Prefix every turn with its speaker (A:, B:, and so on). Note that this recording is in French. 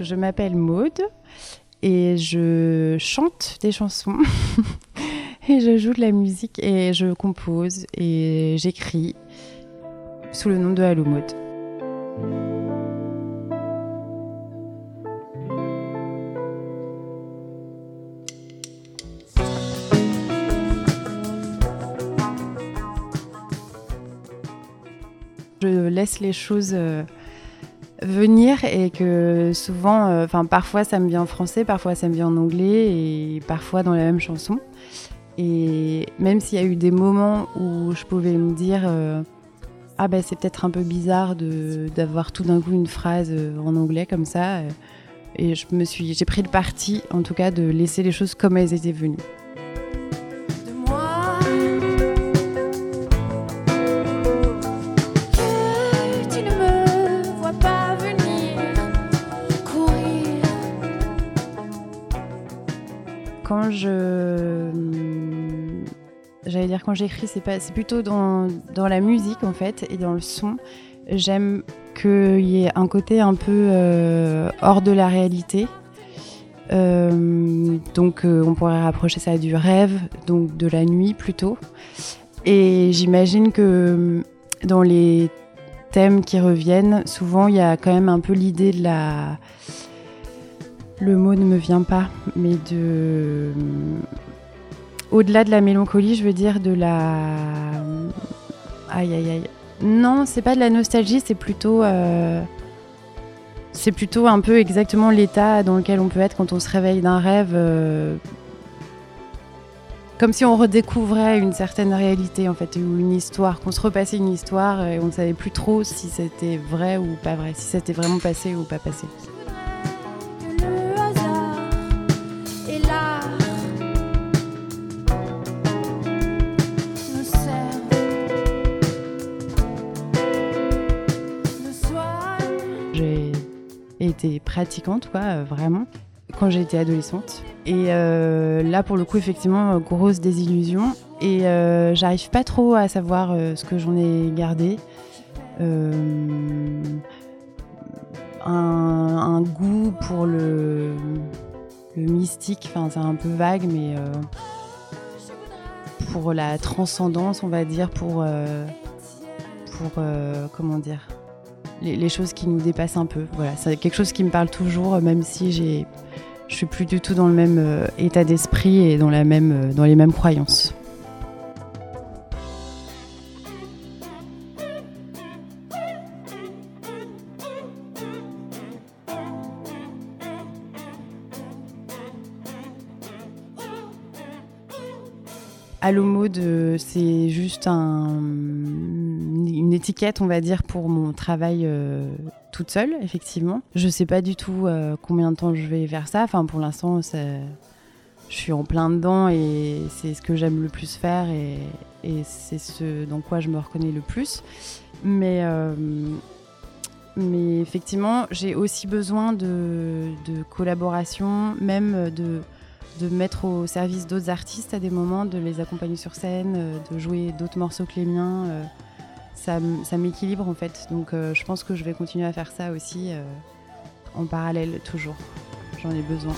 A: Je m'appelle Maude et je chante des chansons et je joue de la musique et je compose et j'écris sous le nom de Allo Maude. Je laisse les choses euh, venir et que souvent, euh, enfin parfois ça me vient en français, parfois ça me vient en anglais et parfois dans la même chanson. Et même s'il y a eu des moments où je pouvais me dire euh, ah ben c'est peut-être un peu bizarre d'avoir tout d'un coup une phrase en anglais comme ça, et je me suis, j'ai pris le parti en tout cas de laisser les choses comme elles étaient venues. Quand j'écris c'est plutôt dans, la musique en fait et dans le son j'aime qu'il y ait un côté un peu euh, hors de la réalité euh, donc euh, on pourrait rapprocher ça du rêve donc de la nuit plutôt et j'imagine que dans les thèmes qui reviennent souvent il y a quand même un peu l'idée de la le mot ne me vient pas, mais de. Au-delà de la mélancolie, je veux dire de la. Aïe aïe aïe. Non, c'est pas de la nostalgie, c'est plutôt. Euh, c'est plutôt un peu exactement l'état dans lequel on peut être quand on se réveille d'un rêve. Euh, comme si on redécouvrait une certaine réalité en fait, ou une histoire, qu'on se repassait une histoire et on ne savait plus trop si c'était vrai ou pas vrai, si c'était vraiment passé ou pas passé. Pratiquante, quoi, euh, vraiment, quand j'étais adolescente. Et euh, là, pour le coup, effectivement, euh, grosse désillusion. Et j'arrive pas trop à savoir ce que j'en ai gardé. Un, goût pour le, mystique, enfin, c'est un peu vague, mais pour la transcendance, on va dire, pour. pour comment dire les, choses qui nous dépassent un peu. Voilà, c'est quelque chose qui me parle toujours, même si j'ai, je suis plus du tout dans le même euh, état d'esprit et dans, euh, les mêmes croyances. Allo Mode, c'est juste une étiquette, on va dire, pour mon travail euh, toute seule, effectivement. Je sais pas du tout euh, combien de temps je vais faire ça. Enfin, pour l'instant, je suis en plein dedans et c'est ce que j'aime le plus faire et, c'est ce dans quoi je me reconnais le plus. Mais, euh, mais effectivement, j'ai aussi besoin de, de collaboration, même de de mettre au service d'autres artistes à des moments, de les accompagner sur scène, de jouer d'autres morceaux que les miens. Euh, ça, m'équilibre en fait. Donc euh, je pense que je vais continuer à faire ça aussi en parallèle toujours. J'en ai besoin.